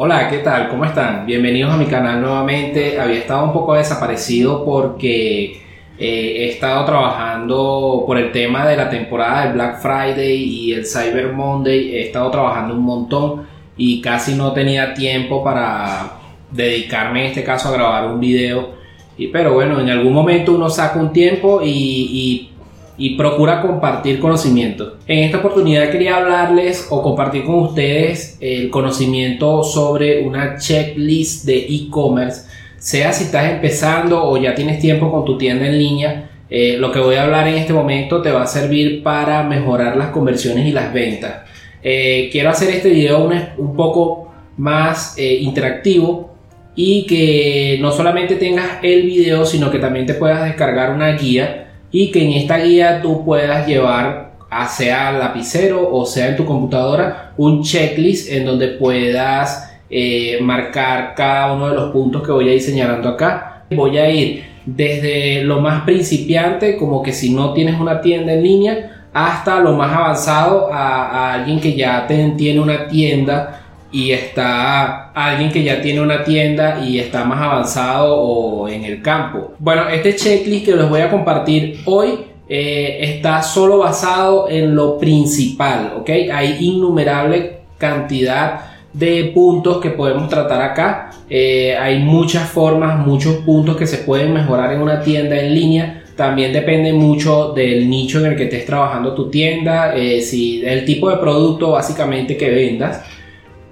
Hola, ¿qué tal? ¿Cómo están? Bienvenidos a mi canal nuevamente. Había estado un poco desaparecido porque eh, he estado trabajando por el tema de la temporada del Black Friday y el Cyber Monday. He estado trabajando un montón y casi no tenía tiempo para dedicarme en este caso a grabar un video. Y, pero bueno, en algún momento uno saca un tiempo y, y y procura compartir conocimiento. En esta oportunidad quería hablarles o compartir con ustedes el conocimiento sobre una checklist de e-commerce, sea si estás empezando o ya tienes tiempo con tu tienda en línea. Eh, lo que voy a hablar en este momento te va a servir para mejorar las conversiones y las ventas. Eh, quiero hacer este video un, un poco más eh, interactivo y que no solamente tengas el video, sino que también te puedas descargar una guía y que en esta guía tú puedas llevar, sea lapicero o sea en tu computadora, un checklist en donde puedas eh, marcar cada uno de los puntos que voy a ir señalando acá. Voy a ir desde lo más principiante, como que si no tienes una tienda en línea, hasta lo más avanzado a, alguien que ya tiene una tienda y está alguien que ya tiene una tienda y está más avanzado o en el campo. Bueno, este checklist que les voy a compartir hoy eh, está solo basado en lo principal. Hay innumerable cantidad de puntos que podemos tratar acá. Eh, hay muchas formas, muchos puntos que se pueden mejorar en una tienda en línea. También depende mucho del nicho en el que estés trabajando tu tienda, eh, si el tipo de producto básicamente que vendas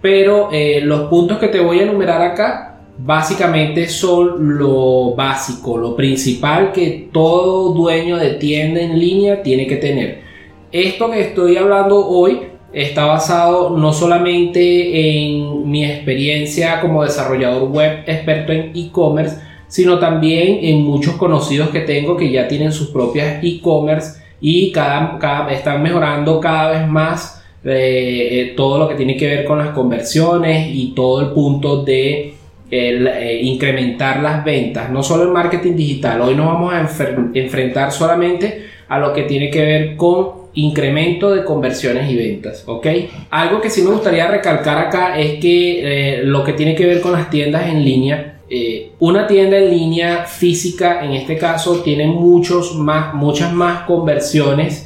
pero eh, los puntos que te voy a enumerar acá básicamente son lo básico, lo principal que todo dueño de tienda en línea tiene que tener. Esto que estoy hablando hoy está basado no solamente en mi experiencia como desarrollador web experto en e-commerce, sino también en muchos conocidos que tengo que ya tienen sus propias e-commerce y cada, están mejorando cada vez más eh, todo lo que tiene que ver con las conversiones y todo el punto de eh, incrementar las ventas, no solo en marketing digital. Hoy nos vamos a enfrentar solamente a lo que tiene que ver con incremento de conversiones y ventas, ¿ok? Algo que sí me gustaría recalcar acá es que eh, lo que tiene que ver con las tiendas en línea, una tienda en línea física en este caso tiene muchos más, muchas más conversiones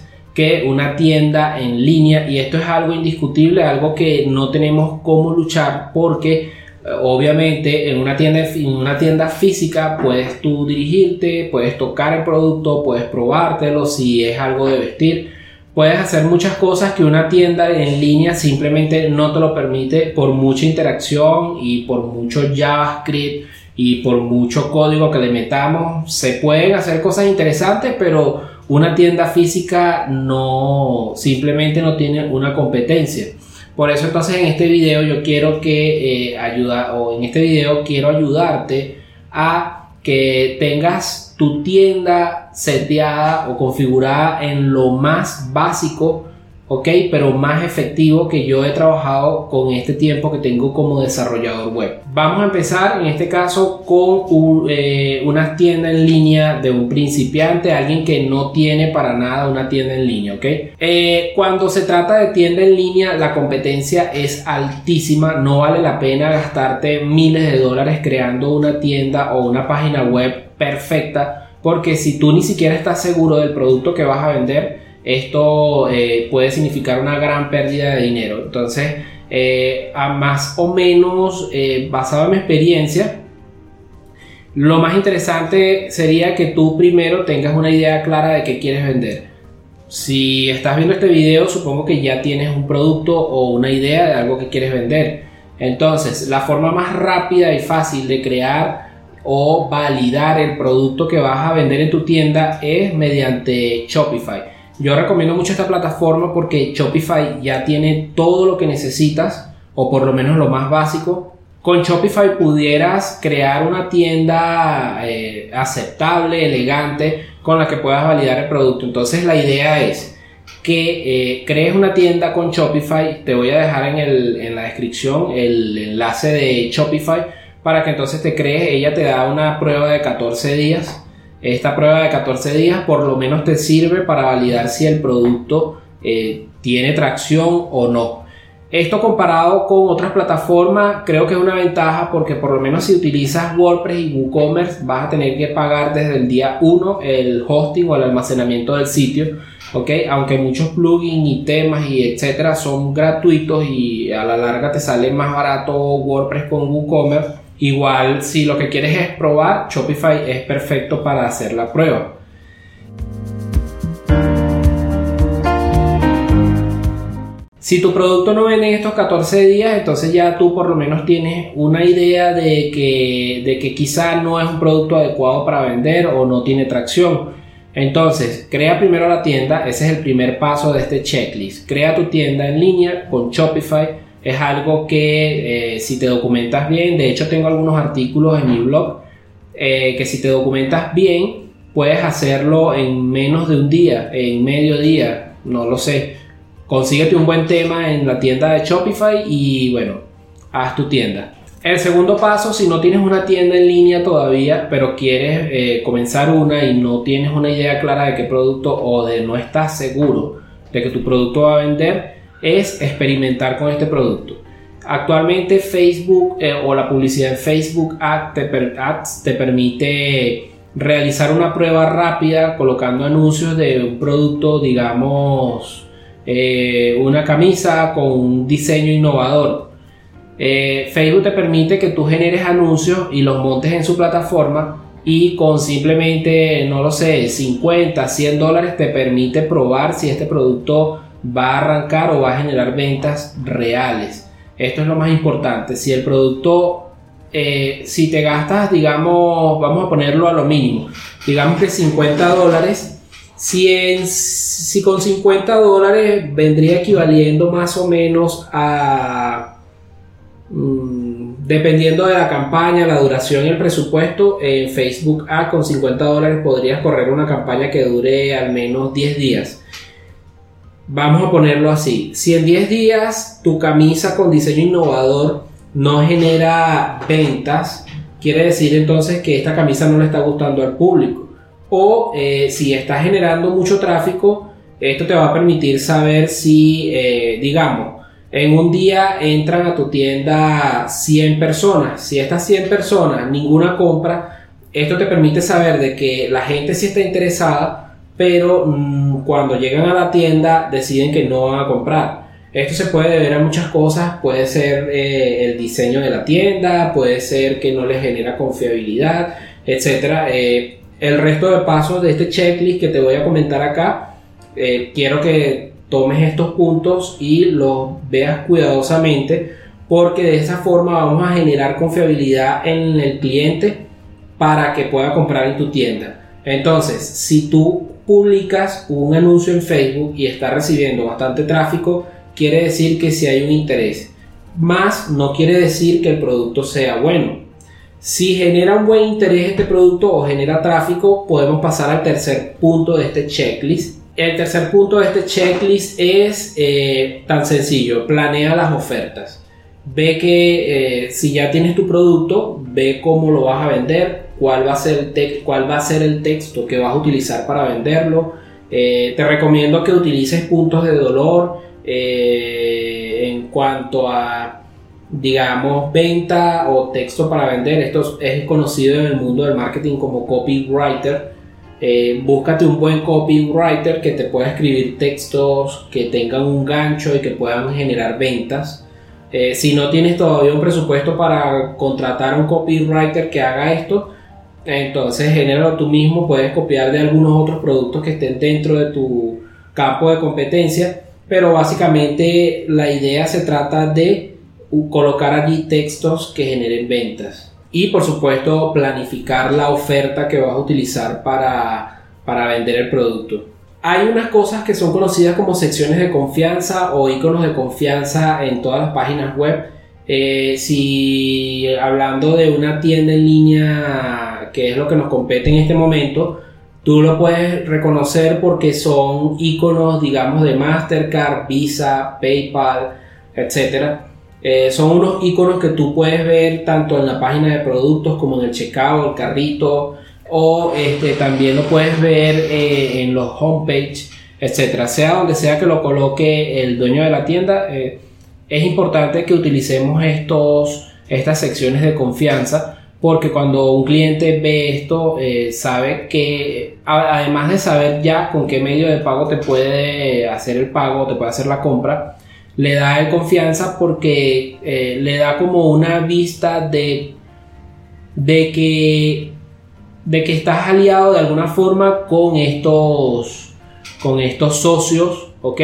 una tienda en línea y esto es algo indiscutible, algo que no tenemos cómo luchar porque eh, obviamente en una tienda en una tienda física puedes tú dirigirte, puedes tocar el producto, puedes probártelo si es algo de vestir, puedes hacer muchas cosas que una tienda en línea simplemente no te lo permite por mucha interacción y por mucho JavaScript y por mucho código que le metamos, se pueden hacer cosas interesantes, pero una tienda física no simplemente no tiene una competencia. Por eso entonces en este video yo quiero que eh, ayuda o en este video quiero ayudarte a que tengas tu tienda seteada o configurada en lo más básico ¿ok? Pero más efectivo que yo he trabajado con este tiempo que tengo como desarrollador web. Vamos a empezar en este caso con eh, una tienda en línea de un principiante, alguien que no tiene para nada una tienda en línea, ¿ok? Eh, cuando se trata de tienda en línea, la competencia es altísima, no vale la pena gastarte miles de dólares creando una tienda o una página web perfecta, porque si tú ni siquiera estás seguro del producto que vas a vender, esto eh, puede significar una gran pérdida de dinero. Entonces, eh, a más o menos eh, basado en mi experiencia, lo más interesante sería que tú primero tengas una idea clara de qué quieres vender. Si estás viendo este video, supongo que ya tienes un producto o una idea de algo que quieres vender. Entonces, la forma más rápida y fácil de crear o validar el producto que vas a vender en tu tienda es mediante Shopify. Yo recomiendo mucho esta plataforma porque Shopify ya tiene todo lo que necesitas, o por lo menos lo más básico. Con Shopify pudieras crear una tienda eh, aceptable, elegante, con la que puedas validar el producto. Entonces la idea es que eh, crees una tienda con Shopify. Te voy a dejar en, en la descripción el enlace de Shopify para que entonces te crees. Ella te da una prueba de 14 días esta prueba de 14 días por lo menos te sirve para validar si el producto eh, tiene tracción o no. Esto comparado con otras plataformas creo que es una ventaja porque por lo menos si utilizas WordPress y WooCommerce vas a tener que pagar desde el día 1 el hosting o el almacenamiento del sitio, ¿ok? Aunque muchos plugins y temas y etcétera son gratuitos y a la larga te sale más barato WordPress con WooCommerce, igual si lo que quieres es probar, Shopify es perfecto para hacer la prueba. Si tu producto no vende en estos 14 días, entonces ya tú por lo menos tienes una idea de que, de que quizá no es un producto adecuado para vender o no tiene tracción. Entonces, crea primero la tienda, ese es el primer paso de este checklist. Crea tu tienda en línea con Shopify. Es algo que eh, si te documentas bien, de hecho tengo algunos artículos en mi blog, eh, que si te documentas bien, puedes hacerlo en menos de un día, en medio día, no lo sé consíguete un buen tema en la tienda de Shopify y bueno, haz tu tienda. El segundo paso, si no tienes una tienda en línea todavía, pero quieres eh, comenzar una y no tienes una idea clara de qué producto o de no estás seguro de que tu producto va a vender, es experimentar con este producto. Actualmente Facebook eh, o la publicidad en Facebook Ads te permite realizar una prueba rápida colocando anuncios de un producto, digamos, eh, una camisa con un diseño innovador. Eh, Facebook te permite que tú generes anuncios y los montes en su plataforma y con simplemente, no lo sé, 50, 100 dólares te permite probar si este producto va a arrancar o va a generar ventas reales. Esto es lo más importante. Si el producto, eh, si te gastas, digamos, vamos a ponerlo a lo mínimo, digamos que 50 dólares, si, con 50 dólares vendría equivaliendo más o menos a, mm, dependiendo de la campaña, la duración y el presupuesto, en Facebook A con 50 dólares podrías correr una campaña que dure al menos 10 días. Vamos a ponerlo así. Si en 10 días tu camisa con diseño innovador no genera ventas, quiere decir entonces que esta camisa no le está gustando al público o eh, si estás generando mucho tráfico, esto te va a permitir saber si, eh, digamos, en un día entran a tu tienda 100 personas. Si estas 100 personas ninguna compra, esto te permite saber de que la gente sí está interesada, pero mm, cuando llegan a la tienda deciden que no van a comprar. Esto se puede deber a muchas cosas, puede ser eh, el diseño de la tienda, puede ser que no les genera confiabilidad, etcétera el resto de pasos de este checklist que te voy a comentar acá, eh, quiero que tomes estos puntos y los veas cuidadosamente porque de esa forma vamos a generar confiabilidad en el cliente para que pueda comprar en tu tienda. Entonces, si tú publicas un anuncio en Facebook y está recibiendo bastante tráfico, quiere decir que si hay un interés. Más no quiere decir que el producto sea bueno. Si genera un buen interés este producto o genera tráfico, podemos pasar al tercer punto de este checklist. El tercer punto de este checklist es eh, tan sencillo, planea las ofertas. Ve que eh, si ya tienes tu producto, ve cómo lo vas a vender, cuál va a ser el, cuál va a ser el texto que vas a utilizar para venderlo. Eh, te recomiendo que utilices puntos de dolor en cuanto a digamos, venta o texto para vender. Esto es conocido en el mundo del marketing como copywriter. Eh, búscate un buen copywriter que te pueda escribir textos que tengan un gancho y que puedan generar ventas. Eh, si no tienes todavía un presupuesto para contratar a un copywriter que haga esto, entonces genéralo tú mismo. Puedes copiar de algunos otros productos que estén dentro de tu campo de competencia. Pero básicamente la idea se trata de colocar allí textos que generen ventas. Y por supuesto planificar la oferta que vas a utilizar para, para vender el producto. Hay unas cosas que son conocidas como secciones de confianza o iconos de confianza en todas las páginas web. Eh, si hablando de una tienda en línea, que es lo que nos compete en este momento, tú lo puedes reconocer porque son iconos, digamos, de Mastercard, Visa, PayPal, etcétera eh, son unos iconos que tú puedes ver tanto en la página de productos como en el checkout, el carrito, o este, también lo puedes ver eh, en los homepage, etcétera. Sea donde sea que lo coloque el dueño de la tienda, es importante que utilicemos estos, estas secciones de confianza porque cuando un cliente ve esto, eh, sabe que además de saber ya con qué medio de pago te puede hacer el pago, te puede hacer la compra, le da confianza porque eh, le da como una vista de, de, que, de que estás aliado de alguna forma con estos, con estos socios, ¿ok?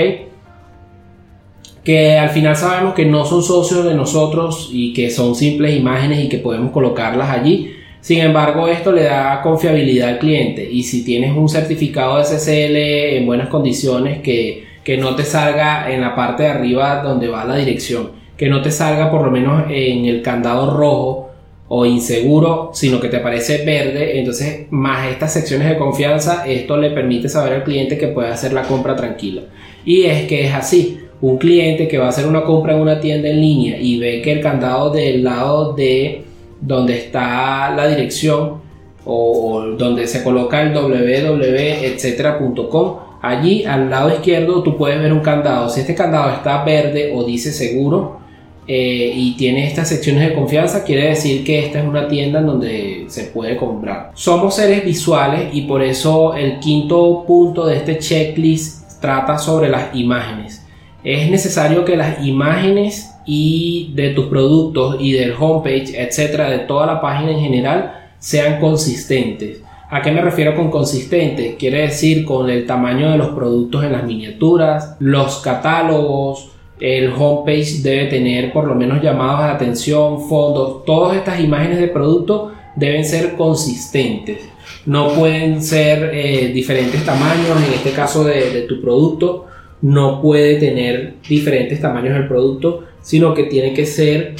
Que al final sabemos que no son socios de nosotros y que son simples imágenes y que podemos colocarlas allí. Sin embargo, esto le da confiabilidad al cliente y si tienes un certificado SSL en buenas condiciones que, que no te salga en la parte de arriba donde va la dirección, que no te salga por lo menos en el candado rojo o inseguro, sino que te aparece verde, entonces más estas secciones de confianza, esto le permite saber al cliente que puede hacer la compra tranquila. Y es que es así, un cliente que va a hacer una compra en una tienda en línea y ve que el candado del lado de donde está la dirección o, donde se coloca el www.etcétera.com, allí al lado izquierdo tú puedes ver un candado. Si este candado está verde o dice seguro eh, y tiene estas secciones de confianza, quiere decir que esta es una tienda en donde se puede comprar. Somos seres visuales y por eso el quinto punto de este checklist trata sobre las imágenes es necesario que las imágenes y de tus productos y del homepage, etcétera, de toda la página en general, sean consistentes. ¿A qué me refiero con consistente? Quiere decir con el tamaño de los productos en las miniaturas, los catálogos, el homepage debe tener por lo menos llamados de atención, fondos, todas estas imágenes de producto deben ser consistentes. No pueden ser eh, diferentes tamaños, en este caso de tu producto, no puede tener diferentes tamaños del producto, sino que tiene que ser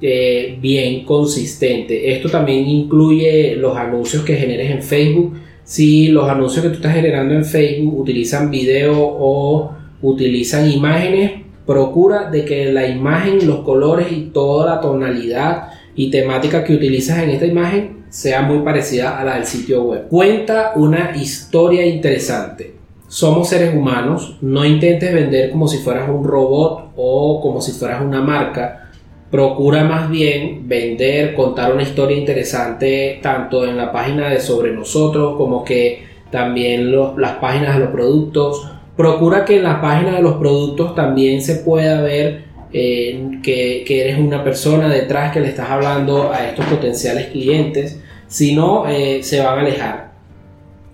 eh, bien consistente. Esto también incluye los anuncios que generes en Facebook. Si los anuncios que tú estás generando en Facebook utilizan video o utilizan imágenes, procura de que la imagen, los colores y toda la tonalidad y temática que utilizas en esta imagen sea muy parecida a la del sitio web. Cuenta una historia interesante somos seres humanos, no intentes vender como si fueras un robot o como si fueras una marca. Procura más bien vender, contar una historia interesante tanto en la página de sobre nosotros como que también las páginas de los productos. Procura que en las páginas de los productos también se pueda ver eh, que, eres una persona detrás que le estás hablando a estos potenciales clientes. Si no, eh, se van a alejar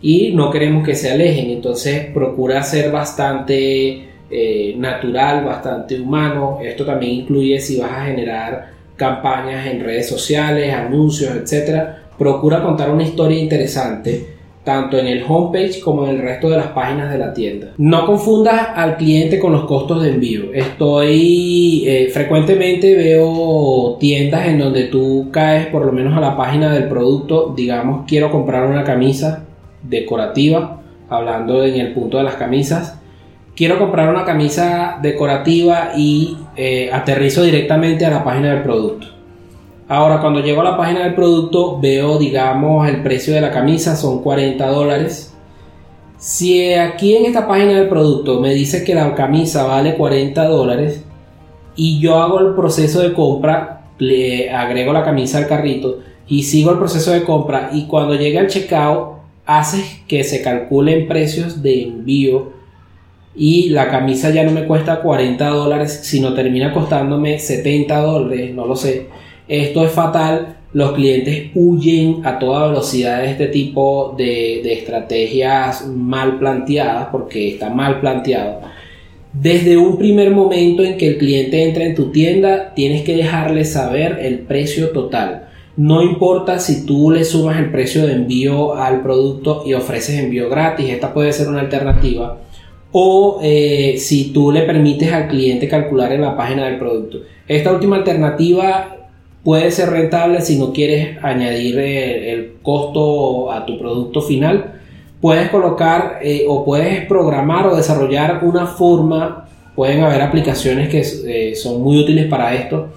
y no queremos que se alejen, entonces procura ser bastante eh, natural, bastante humano. Esto también incluye si vas a generar campañas en redes sociales, anuncios, etcétera. Procura contar una historia interesante tanto en el homepage como en el resto de las páginas de la tienda. No confundas al cliente con los costos de envío. Estoy eh, frecuentemente veo tiendas en donde tú caes por lo menos a la página del producto, digamos quiero comprar una camisa decorativa, hablando en el punto de las camisas. Quiero comprar una camisa decorativa y eh, aterrizo directamente a la página del producto. Ahora, cuando llego a la página del producto, veo, digamos, el precio de la camisa son 40 dólares. Si aquí en esta página del producto me dice que la camisa vale 40 dólares y yo hago el proceso de compra, le agrego la camisa al carrito y sigo el proceso de compra y cuando llegue al checkout hace que se calculen precios de envío y la camisa ya no me cuesta 40 dólares, sino termina costándome 70 dólares, no lo sé. Esto es fatal, los clientes huyen a toda velocidad de este tipo de, de estrategias mal planteadas porque está mal planteado. Desde un primer momento en que el cliente entra en tu tienda, tienes que dejarle saber el precio total no importa si tú le sumas el precio de envío al producto y ofreces envío gratis, esta puede ser una alternativa. O eh, si tú le permites al cliente calcular en la página del producto. Esta última alternativa puede ser rentable si no quieres añadir eh, el, costo a tu producto final. Puedes colocar eh, o puedes programar o desarrollar una forma. Pueden haber aplicaciones que son muy útiles para esto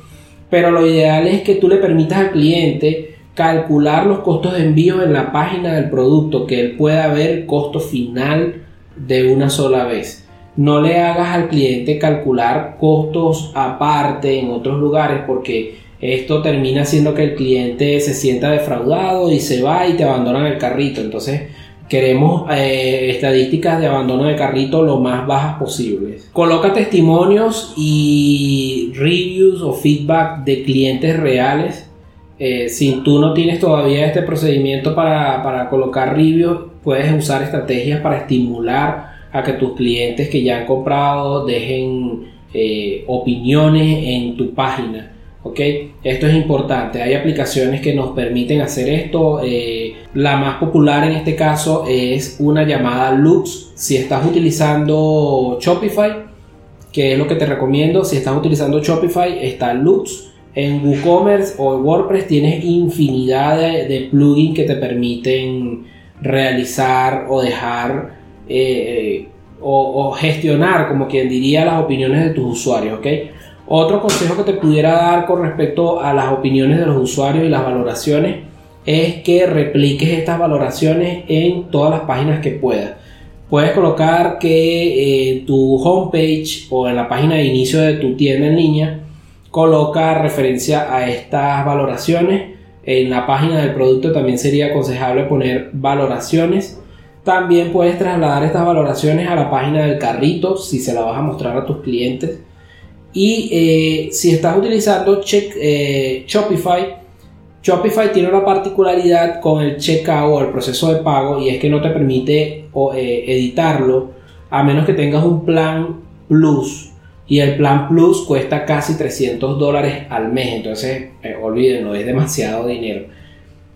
pero lo ideal es que tú le permitas al cliente calcular los costos de envío en la página del producto, que él pueda ver el costo final de una sola vez. no le hagas al cliente calcular costos aparte en otros lugares porque esto termina haciendo que el cliente se sienta defraudado y se va y te abandona el carrito. Entonces queremos eh, estadísticas de abandono de carrito lo más bajas posibles. Coloca testimonios y reviews o feedback de clientes reales. Eh, si tú no tienes todavía este procedimiento para, para colocar reviews, puedes usar estrategias para estimular a que tus clientes que ya han comprado dejen eh, opiniones en tu página. ¿Ok? Esto es importante. Hay aplicaciones que nos permiten hacer esto. Eh, la más popular en este caso es una llamada Lux. Si estás utilizando Shopify, que es lo que te recomiendo, si estás utilizando Shopify, está Lux. En WooCommerce o en WordPress tienes infinidad de, plugins que te permiten realizar o dejar eh, o, gestionar, como quien diría, las opiniones de tus usuarios, ¿ok? Otro consejo que te pudiera dar con respecto a las opiniones de los usuarios y las valoraciones es que repliques estas valoraciones en todas las páginas que puedas. Puedes colocar que eh, tu homepage o en la página de inicio de tu tienda en línea coloca referencia a estas valoraciones. En la página del producto también sería aconsejable poner valoraciones también puedes trasladar estas valoraciones a la página del carrito si se la vas a mostrar a tus clientes. Y eh, si estás utilizando eh, Shopify, Shopify tiene una particularidad con el checkout o el proceso de pago y es que no te permite eh, editarlo a menos que tengas un plan plus. Y el plan plus cuesta casi 300 dólares al mes entonces olvídenlo es demasiado dinero.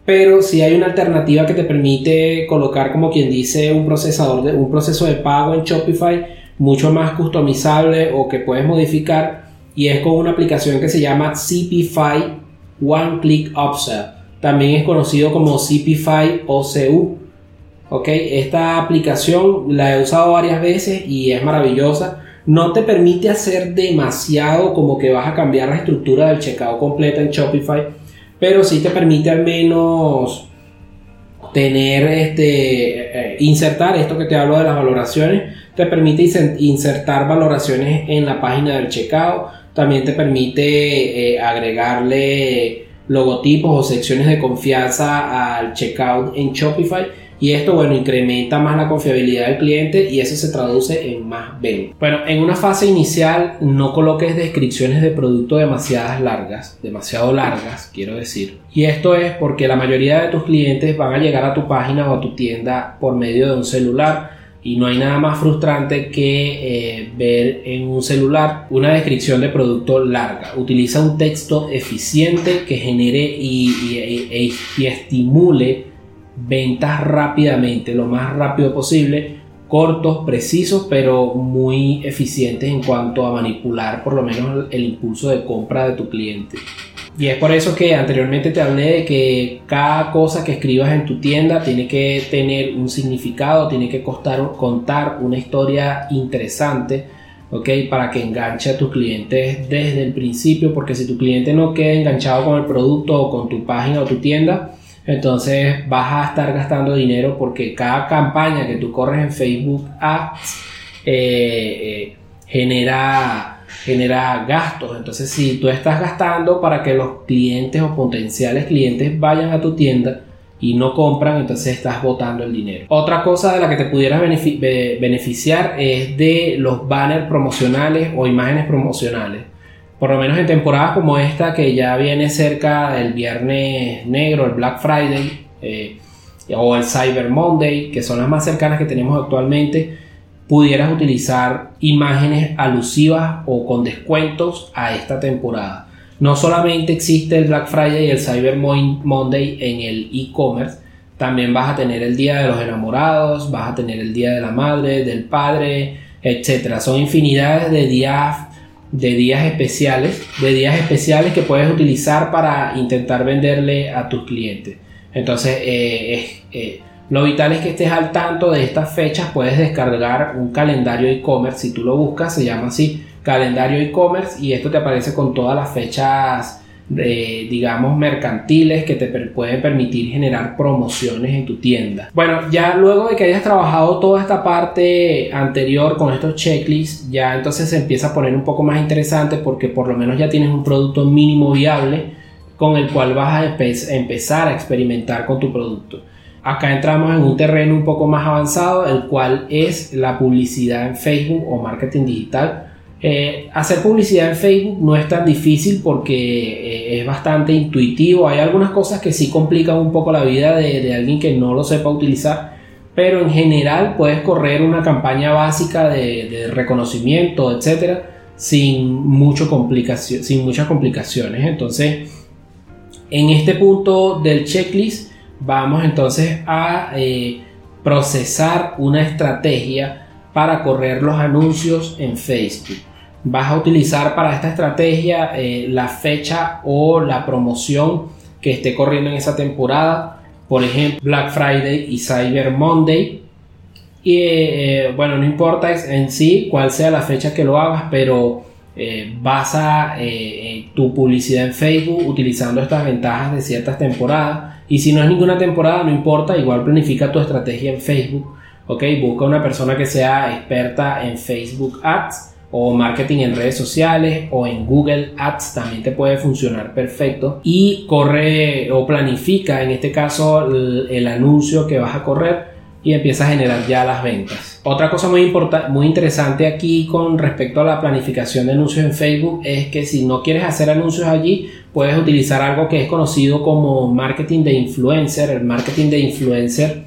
Pero si hay una alternativa que te permite colocar como quien dice un procesador de un proceso de pago en Shopify mucho más customizable o que puedes modificar y es con una aplicación que se llama CPFI One Click Upsell. También es conocido como CPFI OCU esta aplicación la he usado varias veces y es maravillosa. No te permite hacer demasiado como que vas a cambiar la estructura del checkout completa en Shopify pero sí te permite al menos tener este eh, insertar esto que te hablo de las valoraciones te permite insertar valoraciones en la página del checkout también te permite eh, agregarle logotipos o secciones de confianza al checkout en Shopify y esto, bueno, incrementa más la confiabilidad del cliente y eso se traduce en más ventas. Bueno, en una fase inicial no coloques descripciones de producto demasiadas largas, demasiado largas, quiero decir. Y esto es porque la mayoría de tus clientes van a llegar a tu página o a tu tienda por medio de un celular y no hay nada más frustrante que eh, ver en un celular una descripción de producto larga. Utiliza un texto eficiente que genere y, y estimule ventas rápidamente, lo más rápido posible, cortos, precisos, pero muy eficientes en cuanto a manipular por lo menos el impulso de compra de tu cliente. Y es por eso que anteriormente te hablé de que cada cosa que escribas en tu tienda tiene que tener un significado, tiene que contar una historia interesante, ¿ok? Para que enganche a tus clientes desde el principio, porque si tu cliente no queda enganchado con el producto o con tu página o tu tienda, entonces vas a estar gastando dinero porque cada campaña que tú corres en Facebook Ads eh, eh, genera, genera gastos. Entonces si tú estás gastando para que los clientes o potenciales clientes vayan a tu tienda y no compran, entonces estás botando el dinero. Otra cosa de la que te pudieras beneficiar es de los banners promocionales o imágenes promocionales por lo menos en temporadas como esta que ya viene cerca del viernes negro, el Black Friday eh, o el Cyber Monday, que son las más cercanas que tenemos actualmente, pudieras utilizar imágenes alusivas o con descuentos a esta temporada. No solamente existe el Black Friday y el Cyber Monday en el e-commerce, también vas a tener el Día de los Enamorados, vas a tener el Día de la Madre, del Padre, etc. Son infinidades de días de días especiales, de días especiales que puedes utilizar para intentar venderle a tus clientes. Entonces, eh, eh, lo vital es que estés al tanto de estas fechas. Puedes descargar un calendario e-commerce. Si tú lo buscas, se llama así, calendario e-commerce. Y esto te aparece con todas las fechas digamos, mercantiles que te pueden permitir generar promociones en tu tienda. Bueno, ya luego de que hayas trabajado toda esta parte anterior con estos checklists, ya entonces se empieza a poner un poco más interesante porque por lo menos ya tienes un producto mínimo viable con el cual vas a empezar a experimentar con tu producto. Acá entramos en un terreno un poco más avanzado, el cual es la publicidad en Facebook o marketing digital eh, hacer publicidad en Facebook no es tan difícil porque eh, es bastante intuitivo. Hay algunas cosas que sí complican un poco la vida de, alguien que no lo sepa utilizar, pero en general puedes correr una campaña básica de, reconocimiento, etcétera, sin, mucho complicación, sin muchas complicaciones. Entonces, en este punto del checklist, vamos entonces a eh, procesar una estrategia para correr los anuncios en Facebook vas a utilizar para esta estrategia eh, la fecha o la promoción que esté corriendo en esa temporada. Por ejemplo, Black Friday y Cyber Monday. Y eh, eh, bueno, no importa en sí cuál sea la fecha que lo hagas, pero basa tu publicidad en Facebook utilizando estas ventajas de ciertas temporadas. Y si no es ninguna temporada, no importa, igual planifica tu estrategia en Facebook. Ok, busca una persona que sea experta en Facebook Ads o marketing en redes sociales o en Google Ads también te puede funcionar perfecto y corre o planifica en este caso el, anuncio que vas a correr y empieza a generar ya las ventas. Otra cosa muy importante, muy interesante aquí con respecto a la planificación de anuncios en Facebook es que si no quieres hacer anuncios allí, puedes utilizar algo que es conocido como marketing de influencer. El marketing de influencer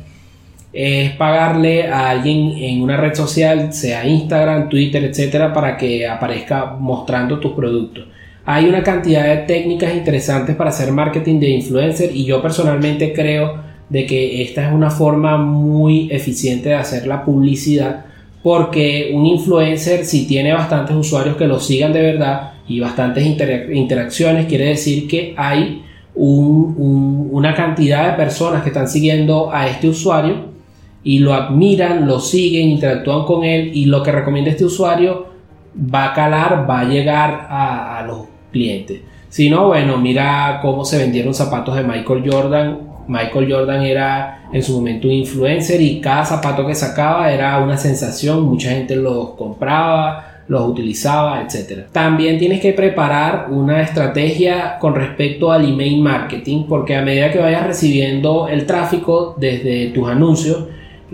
es pagarle a alguien en una red social, sea Instagram, Twitter, etcétera, para que aparezca mostrando tus productos. Hay una cantidad de técnicas interesantes para hacer marketing de influencer y yo personalmente creo de que esta es una forma muy eficiente de hacer la publicidad porque un influencer si tiene bastantes usuarios que lo sigan de verdad y bastantes interacciones quiere decir que hay una cantidad de personas que están siguiendo a este usuario y lo admiran, lo siguen, interactúan con él y lo que recomienda este usuario va a calar, va a llegar a, los clientes. Si no, bueno, mira cómo se vendieron zapatos de Michael Jordan. Michael Jordan era en su momento un influencer y cada zapato que sacaba era una sensación, mucha gente los compraba, los utilizaba, etc. También tienes que preparar una estrategia con respecto al email marketing porque a medida que vayas recibiendo el tráfico desde tus anuncios,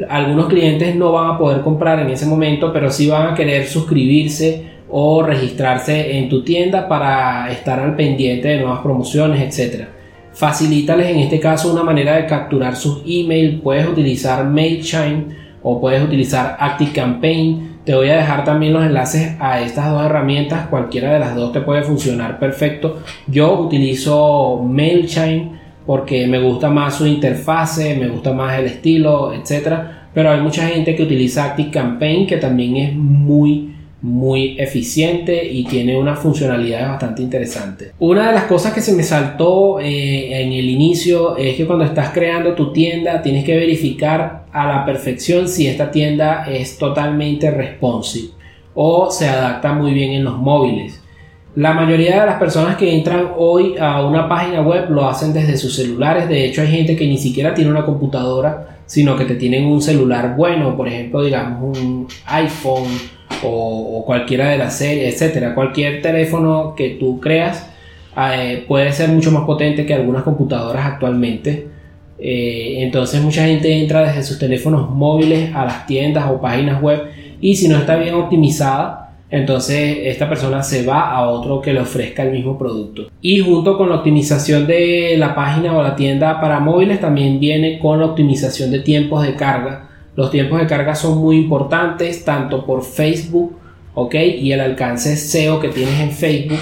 algunos clientes no van a poder comprar en ese momento, pero sí van a querer suscribirse o registrarse en tu tienda para estar al pendiente de nuevas promociones, etc. Facilítales en este caso una manera de capturar sus emails. Puedes utilizar MailChimp o puedes utilizar ActiveCampaign. Te voy a dejar también los enlaces a estas dos herramientas. Cualquiera de las dos te puede funcionar perfecto. Yo utilizo MailChimp porque me gusta más su interfase, me gusta más el estilo, etcétera. Pero hay mucha gente que utiliza ActiveCampaign que también es muy muy eficiente y tiene una funcionalidad bastante interesante. Una de las cosas que se me saltó eh, en el inicio es que cuando estás creando tu tienda tienes que verificar a la perfección si esta tienda es totalmente responsive o se adapta muy bien en los móviles. La mayoría de las personas que entran hoy a una página web lo hacen desde sus celulares. De hecho, hay gente que ni siquiera tiene una computadora, sino que te tienen un celular bueno, por ejemplo, digamos un iPhone o, cualquiera de las series, etcétera. Cualquier teléfono que tú creas eh, puede ser mucho más potente que algunas computadoras actualmente. Eh, entonces, mucha gente entra desde sus teléfonos móviles a las tiendas o páginas web y si no está bien optimizada, entonces esta persona se va a otro que le ofrezca el mismo producto. Y junto con la optimización de la página o la tienda para móviles también viene con la optimización de tiempos de carga. Los tiempos de carga son muy importantes tanto por Facebook, ¿ok? Y el alcance SEO que tienes en Facebook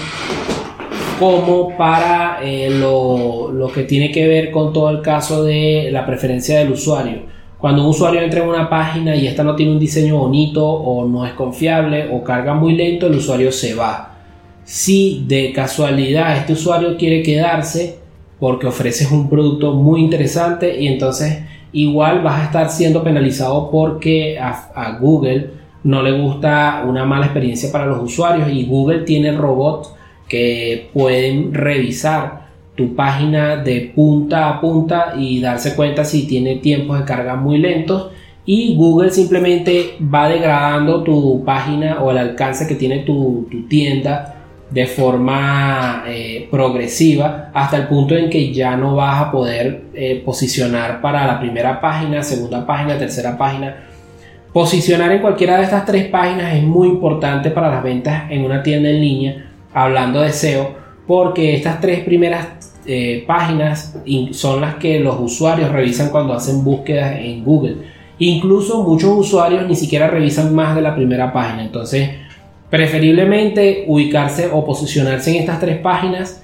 como para eh, lo, lo que tiene que ver con todo el caso de la preferencia del usuario. Cuando un usuario entra en una página y esta no tiene un diseño bonito o no es confiable o carga muy lento, el usuario se va. Si de casualidad este usuario quiere quedarse porque ofreces un producto muy interesante y entonces igual vas a estar siendo penalizado porque a, Google no le gusta una mala experiencia para los usuarios y Google tiene robots que pueden revisar tu página de punta a punta y darse cuenta si tiene tiempos de carga muy lentos y Google simplemente va degradando tu página o el alcance que tiene tu, tienda de forma eh, progresiva hasta el punto en que ya no vas a poder eh, posicionar para la primera página, segunda página, tercera página. Posicionar en cualquiera de estas tres páginas es muy importante para las ventas en una tienda en línea, hablando de SEO, porque estas tres primeras eh, páginas son las que los usuarios revisan cuando hacen búsquedas en Google. Incluso muchos usuarios ni siquiera revisan más de la primera página. Entonces, preferiblemente ubicarse o posicionarse en estas tres páginas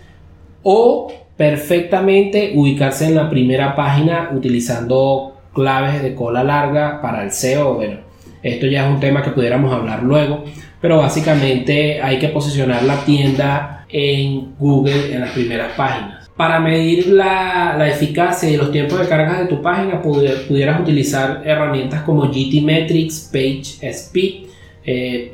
o perfectamente ubicarse en la primera página utilizando claves de cola larga para el SEO. Bueno, esto ya es un tema que pudiéramos hablar luego, pero básicamente hay que posicionar la tienda en Google en las primeras páginas. Para medir la, eficacia y los tiempos de carga de tu página, pudieras utilizar herramientas como GTmetrix, PageSpeed, eh,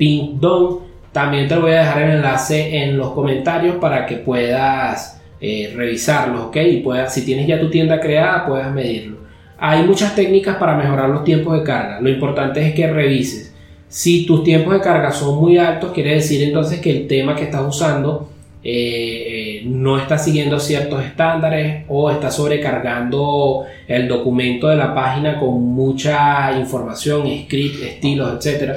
También te voy a dejar el enlace en los comentarios para que puedas eh, revisarlos, ¿ok? Y puedas, si tienes ya tu tienda creada, puedas medirlo. Hay muchas técnicas para mejorar los tiempos de carga. Lo importante es que revises. Si tus tiempos de carga son muy altos, quiere decir entonces que el tema que estás usando eh, no está siguiendo ciertos estándares o está sobrecargando el documento de la página con mucha información, script, estilos, etc.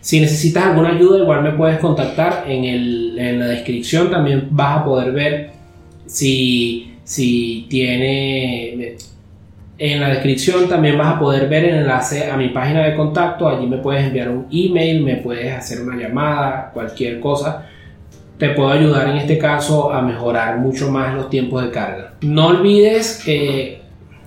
Si necesitas alguna ayuda, igual me puedes contactar en, en la descripción. También vas a poder ver si, si tiene. En la descripción también vas a poder ver el enlace a mi página de contacto. Allí me puedes enviar un email, me puedes hacer una llamada, cualquier cosa te puedo ayudar en este caso a mejorar mucho más los tiempos de carga. No olvides eh,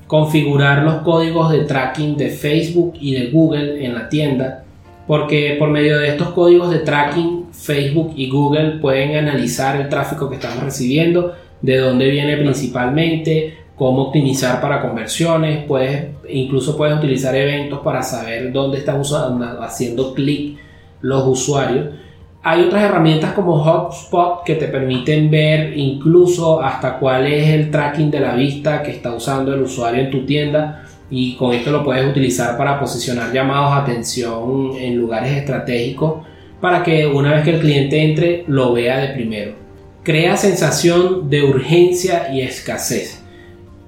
configurar los códigos de tracking de Facebook y de Google en la tienda porque por medio de estos códigos de tracking Facebook y Google pueden analizar el tráfico que estamos recibiendo, de dónde viene principalmente, cómo optimizar para conversiones, puedes, incluso puedes utilizar eventos para saber dónde están haciendo clic los usuarios. Hay otras herramientas como Hotspot que te permiten ver incluso hasta cuál es el tracking de la vista que está usando el usuario en tu tienda y con esto lo puedes utilizar para posicionar llamados a atención en lugares estratégicos para que una vez que el cliente entre lo vea de primero. Crea sensación de urgencia y escasez.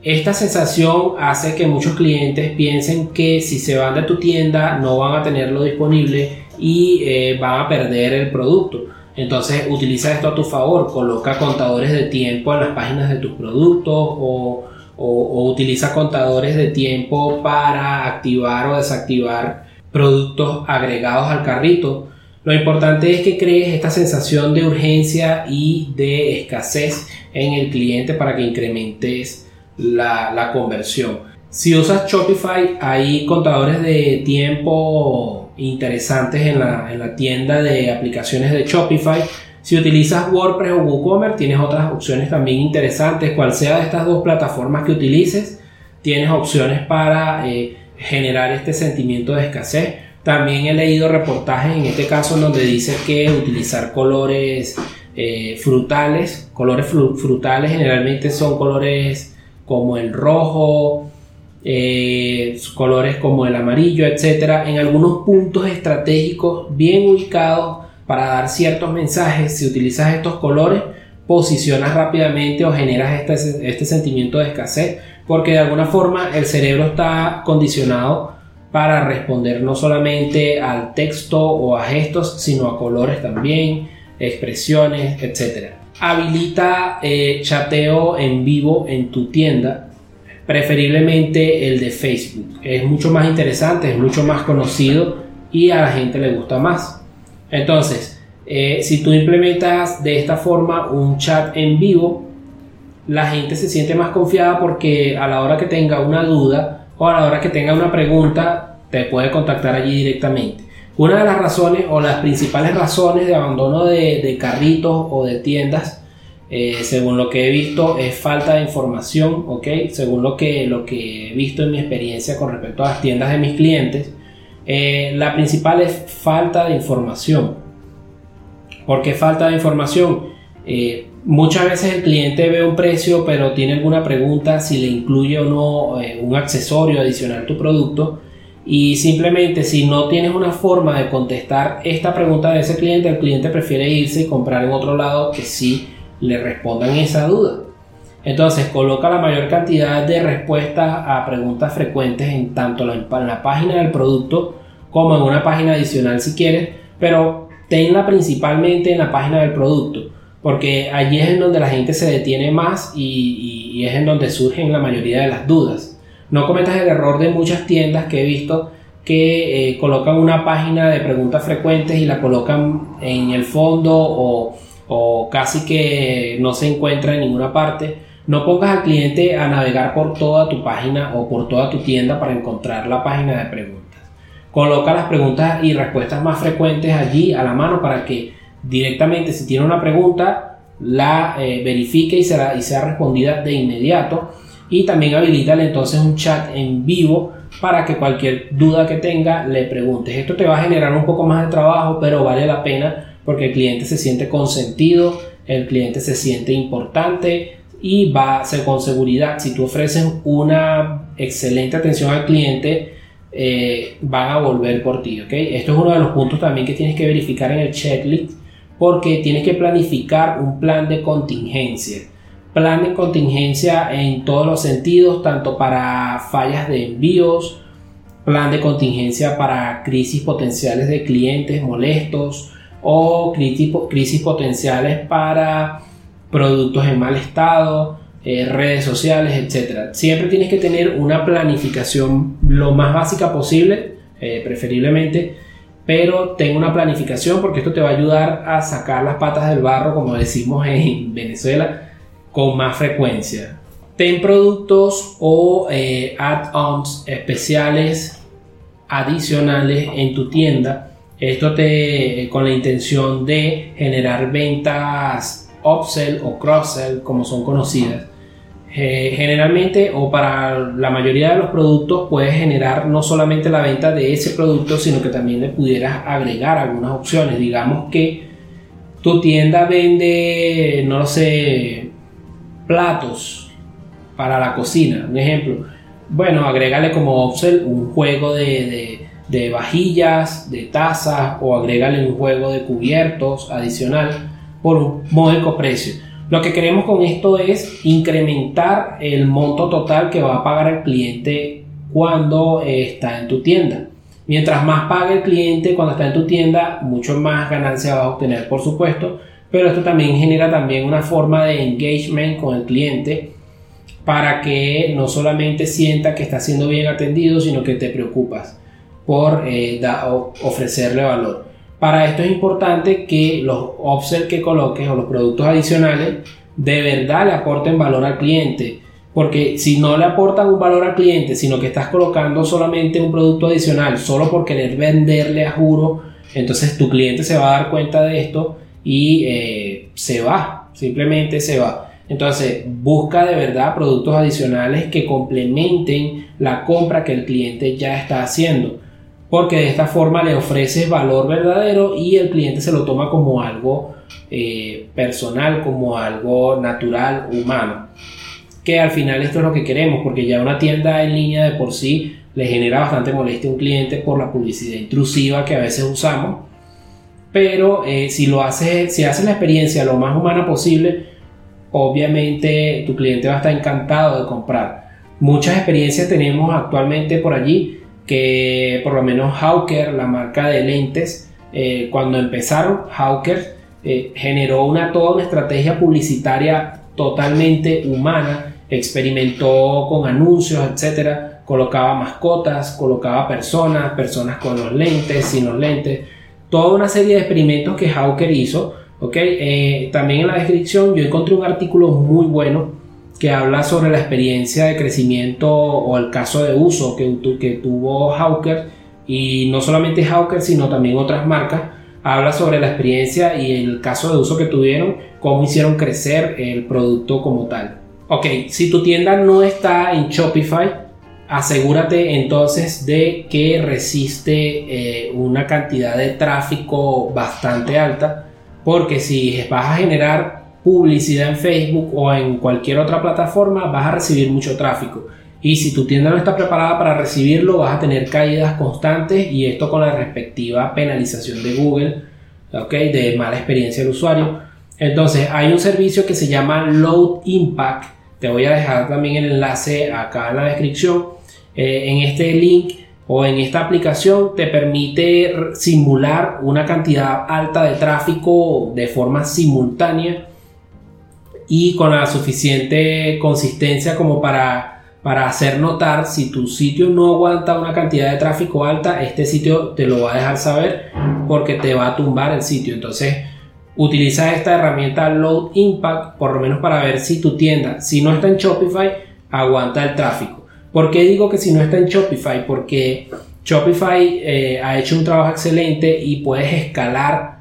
Esta sensación hace que muchos clientes piensen que si se van de tu tienda no van a tenerlo disponible y eh, van a perder el producto. Entonces utiliza esto a tu favor, coloca contadores de tiempo en las páginas de tus productos o, utiliza contadores de tiempo para activar o desactivar productos agregados al carrito. Lo importante es que crees esta sensación de urgencia y de escasez en el cliente para que incrementes la, la conversión. Si usas Shopify, hay contadores de tiempo interesantes en la, tienda de aplicaciones de Shopify. Si utilizas WordPress o WooCommerce, tienes otras opciones también interesantes. Cual sea de estas dos plataformas que utilices, tienes opciones para eh, generar este sentimiento de escasez. También he leído reportajes en este caso donde dice que utilizar colores eh, frutales, colores frutales generalmente son colores como el rojo, eh, colores como el amarillo, etcétera, en algunos puntos estratégicos bien ubicados para dar ciertos mensajes. Si utilizas estos colores, posicionas rápidamente o generas este, este sentimiento de escasez, porque de alguna forma el cerebro está condicionado para responder no solamente al texto o a gestos, sino a colores también, expresiones, etcétera. Habilita eh, chateo en vivo en tu tienda preferiblemente el de Facebook. Es mucho más interesante, es mucho más conocido y a la gente le gusta más. Entonces, eh, si tú implementas de esta forma un chat en vivo, la gente se siente más confiada porque a la hora que tenga una duda o a la hora que tenga una pregunta, te puede contactar allí directamente. Una de las razones o las principales razones de abandono de, carritos o de tiendas eh, según lo que he visto, es falta de información, ¿ok? Según lo que, lo que he visto en mi experiencia con respecto a las tiendas de mis clientes, eh, la principal es falta de información. ¿Por qué falta de información? Eh, muchas veces el cliente ve un precio pero tiene alguna pregunta si le incluye o no eh, un accesorio adicional a tu producto y simplemente si no tienes una forma de contestar esta pregunta de ese cliente, el cliente prefiere irse y comprar en otro lado que sí le respondan esa duda. Entonces coloca la mayor cantidad de respuestas a preguntas frecuentes en tanto en la página del producto como en una página adicional si quieres, pero tenla principalmente en la página del producto, porque allí es en donde la gente se detiene más y, es en donde surgen la mayoría de las dudas. No cometas el error de muchas tiendas que he visto que eh, colocan una página de preguntas frecuentes y la colocan en el fondo o, o casi que no se encuentra en ninguna parte. No pongas al cliente a navegar por toda tu página o por toda tu tienda para encontrar la página de preguntas. Coloca las preguntas y respuestas más frecuentes allí a la mano para que directamente si tiene una pregunta la eh, verifique y será, y sea respondida de inmediato. Y también habilitale entonces un chat en vivo para que cualquier duda que tenga le preguntes. Esto te va a generar un poco más de trabajo, pero vale la pena porque el cliente se siente consentido, el cliente se siente importante y va a ser con seguridad. Si tú ofreces una excelente atención al cliente, eh, van a volver por ti. Esto es uno de los puntos también que tienes que verificar en el checklist porque tienes que planificar un plan de contingencia. Plan de contingencia en todos los sentidos, tanto para fallas de envíos, plan de contingencia para crisis potenciales de clientes molestos o crisis, potenciales para productos en mal estado, eh, redes sociales, etc. Siempre tienes que tener una planificación lo más básica posible, eh, preferiblemente, pero ten una planificación porque esto te va a ayudar a sacar las patas del barro, como decimos en Venezuela, con más frecuencia. Ten productos o eh, add-ons especiales adicionales en tu tienda. Esto te con la intención de generar ventas upsell o cross-sell como son conocidas eh, generalmente o para la mayoría de los productos puedes generar no solamente la venta de ese producto, sino que también le pudieras agregar algunas opciones. Digamos que tu tienda vende, no sé, platos para la cocina, un ejemplo. Bueno, agrégale como upsell un juego de, de vajillas, de tazas o agrégale un juego de cubiertos adicional por un módico precio lo que queremos con esto es incrementar el monto total que va a pagar el cliente cuando eh, está en tu tienda. Mientras más pague el cliente cuando está en tu tienda, mucho más ganancia va a obtener, por supuesto. Pero esto también genera también una forma de engagement con el cliente para que no solamente sienta que está siendo bien atendido, sino que te preocupas por eh, ofrecerle valor. Para esto es importante que los offsets que coloques o los productos adicionales de verdad le aporten valor al cliente. Porque si no le aportan un valor al cliente, sino que estás colocando solamente un producto adicional solo por querer venderle a juro, entonces tu cliente se va a dar cuenta de esto y eh, se va, simplemente se va. Entonces busca de verdad productos adicionales que complementen la compra que el cliente ya está haciendo porque de esta forma le ofreces valor verdadero y el cliente se lo toma como algo eh, personal, como algo natural, humano. Que al final esto es lo que queremos, porque ya una tienda en línea de por sí le genera bastante molestia a un cliente por la publicidad intrusiva que a veces usamos. Pero eh, si lo haces, si haces la experiencia lo más humana posible, obviamente tu cliente va a estar encantado de comprar. Muchas experiencias tenemos actualmente por allí que por lo menos Hawker, la marca de lentes, eh, cuando empezaron, Hawker eh, generó una, toda una estrategia publicitaria totalmente humana, experimentó con anuncios, etcétera, colocaba mascotas, colocaba personas, personas con los lentes, sin los lentes, toda una serie de experimentos que Hawker hizo. ¿okay? Eh, también en la descripción yo encontré un artículo muy bueno que habla sobre la experiencia de crecimiento o el caso de uso que, que tuvo Hawker y no solamente Hawker sino también otras marcas habla sobre la experiencia y el caso de uso que tuvieron, cómo hicieron crecer el producto como tal. Ok, si tu tienda no está en Shopify, asegúrate entonces de que resiste eh, una cantidad de tráfico bastante alta, porque si vas a generar publicidad en Facebook o en cualquier otra plataforma, vas a recibir mucho tráfico. Y si tu tienda no está preparada para recibirlo, vas a tener caídas constantes y esto con la respectiva penalización de Google, ¿ok? De mala experiencia del usuario. Entonces, hay un servicio que se llama Load Impact. Te voy a dejar también el enlace acá en la descripción. Eh, en este link o en esta aplicación te permite simular una cantidad alta de tráfico de forma simultánea y con la suficiente consistencia como para para hacer notar si tu sitio no aguanta una cantidad de tráfico alta, este sitio te lo va a dejar saber porque te va a tumbar el sitio. Entonces, utiliza esta herramienta Load Impact por lo menos para ver si tu tienda, si no está en Shopify, aguanta el tráfico. ¿Por qué digo que si no está en Shopify? Porque Shopify eh, ha hecho un trabajo excelente y puedes escalar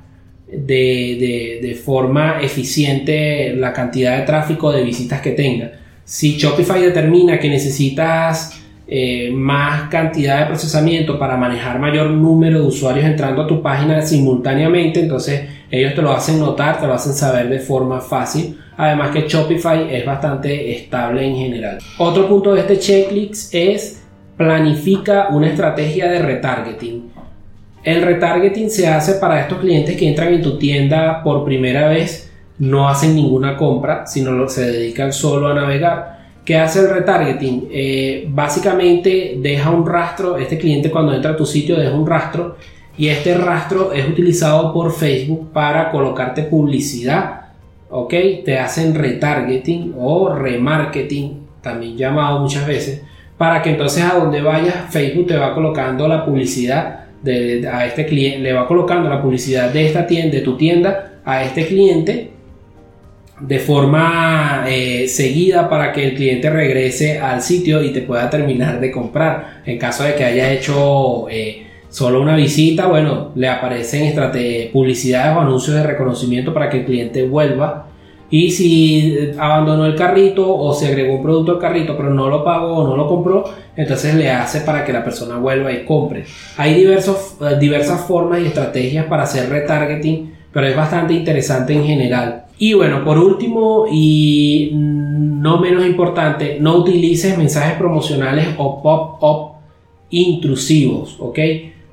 de, de forma eficiente la cantidad de tráfico de visitas que tenga. Si Shopify determina que necesitas eh, más cantidad de procesamiento para manejar mayor número de usuarios entrando a tu página simultáneamente, entonces ellos te lo hacen notar, te lo hacen saber de forma fácil. Además que Shopify es bastante estable en general. Otro punto de este checklist es planifica una estrategia de retargeting. El retargeting se hace para estos clientes que entran en tu tienda por primera vez no hacen ninguna compra, sino se dedican solo a navegar. ¿Qué hace el retargeting? Eh, básicamente deja un rastro, este cliente cuando entra a tu sitio deja un rastro y este rastro es utilizado por Facebook para colocarte publicidad. ¿Ok? Te hacen retargeting o remarketing, también llamado muchas veces, para que entonces a donde vayas Facebook te va colocando la publicidad de, a este cliente, le va colocando la publicidad de esta tienda, de tu tienda a este cliente de forma eh, seguida para que el cliente regrese al sitio y te pueda terminar de comprar. En caso de que haya hecho eh, solo una visita, bueno, le aparecen publicidades o anuncios de reconocimiento para que el cliente vuelva. Y si abandonó el carrito o se agregó un producto al carrito pero no lo pagó o no lo compró, entonces le hace para que la persona vuelva y compre. Hay diversos, eh, diversas formas y estrategias para hacer retargeting, pero es bastante interesante en general. Y bueno, por último y no menos importante, no utilices mensajes promocionales o pop-up intrusivos, ¿ok?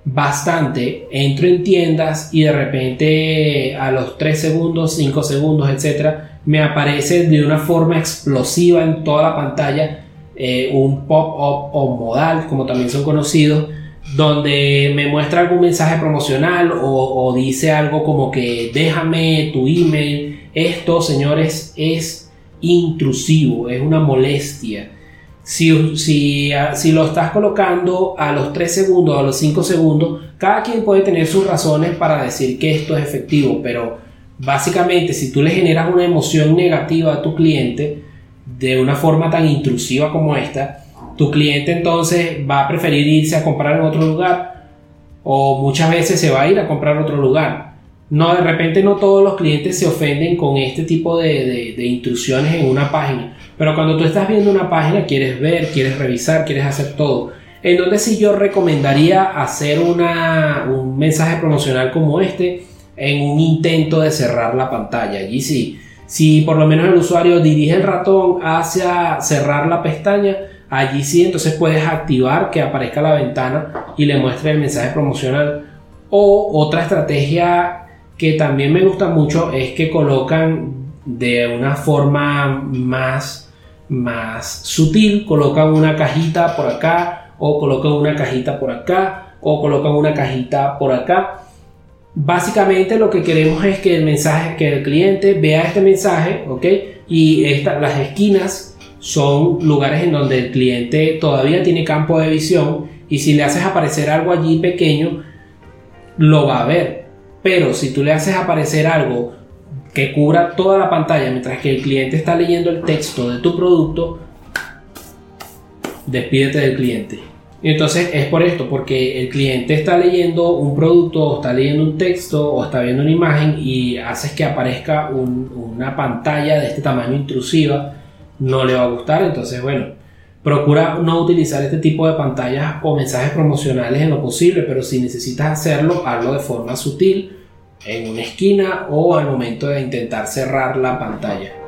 Bastante. Entro en tiendas y de repente a los 3 segundos, 5 segundos, etcétera, me aparece de una forma explosiva en toda la pantalla eh, un pop-up o modal, como también son conocidos, donde me muestra algún mensaje promocional o, dice algo como que déjame tu email esto, señores, es intrusivo, es una molestia. Si, si, lo estás colocando a los 3 segundos, a los 5 segundos, cada quien puede tener sus razones para decir que esto es efectivo, pero básicamente si tú le generas una emoción negativa a tu cliente de una forma tan intrusiva como esta, tu cliente entonces va a preferir irse a comprar en otro lugar o muchas veces se va a ir a comprar otro lugar no, de repente no todos los clientes se ofenden con este tipo de, intrusiones en una página, pero cuando tú estás viendo una página quieres ver, quieres revisar, quieres hacer todo. En donde sí yo recomendaría hacer una, un mensaje promocional como este en un intento de cerrar la pantalla. Allí sí, si por lo menos el usuario dirige el ratón hacia cerrar la pestaña, allí sí entonces puedes activar que aparezca la ventana y le muestre el mensaje promocional. O otra estrategia que también me gusta mucho es que colocan de una forma más, más sutil, colocan una cajita por acá o colocan una cajita por acá o colocan una cajita por acá. Básicamente lo que queremos es que el mensaje, que el cliente vea este mensaje, ¿ok? Y las esquinas son lugares en donde el cliente todavía tiene campo de visión y si le haces aparecer algo allí pequeño, lo va a ver. Pero si tú le haces aparecer algo que cubra toda la pantalla mientras que el cliente está leyendo el texto de tu producto, despídete del cliente. Entonces es por esto, porque el cliente está leyendo un producto, o está leyendo un texto, o está viendo una imagen y haces que aparezca una pantalla de este tamaño intrusiva, no le va a gustar. Entonces, bueno, Procura no utilizar este tipo de pantallas o mensajes promocionales en lo posible, pero si necesitas hacerlo, hazlo de forma sutil en una esquina o al momento de intentar cerrar la pantalla.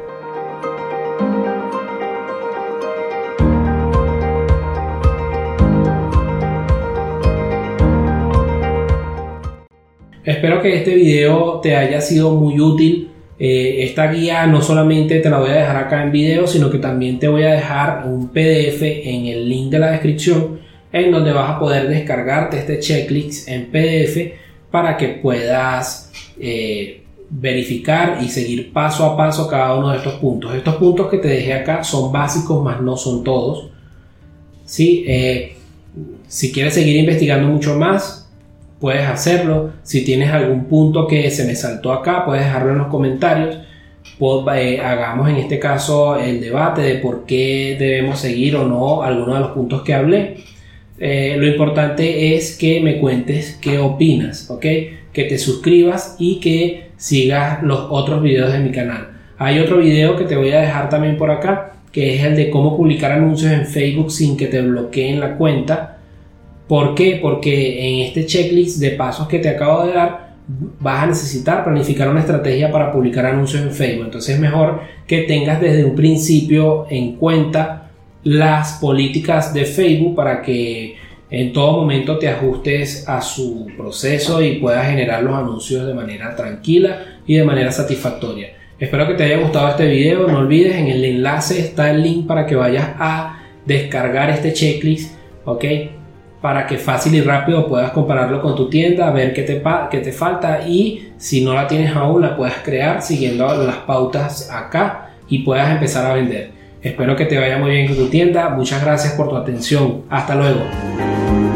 Espero que este video te haya sido muy útil. Eh, esta guía no solamente te la voy a dejar acá en video, sino que también te voy a dejar un PDF en el link de la descripción en donde vas a poder descargarte este checklist en PDF para que puedas eh, verificar y seguir paso a paso cada uno de estos puntos. Estos puntos que te dejé acá son básicos, más no son todos. ¿Sí? Eh, si quieres seguir investigando mucho más, puedes hacerlo. Si tienes algún punto que se me saltó acá, puedes dejarlo en los comentarios. Eh, hagamos en este caso el debate de por qué debemos seguir o no algunos de los puntos que hablé. Eh, lo importante es que me cuentes qué opinas, ¿ok? Que te suscribas y que sigas los otros videos de mi canal. Hay otro video que te voy a dejar también por acá, que es el de cómo publicar anuncios en Facebook sin que te bloqueen la cuenta ¿Por qué? Porque en este checklist de pasos que te acabo de dar vas a necesitar planificar una estrategia para publicar anuncios en Facebook. Entonces es mejor que tengas desde un principio en cuenta las políticas de Facebook para que en todo momento te ajustes a su proceso y puedas generar los anuncios de manera tranquila y de manera satisfactoria. Espero que te haya gustado este video. No olvides, en el enlace está el link para que vayas a descargar este checklist. ¿ok? Para que fácil y rápido puedas compararlo con tu tienda, ver qué te, qué te falta y si no la tienes aún la puedas crear siguiendo las pautas acá y puedas empezar a vender. Espero que te vaya muy bien con tu tienda. Muchas gracias por tu atención. Hasta luego.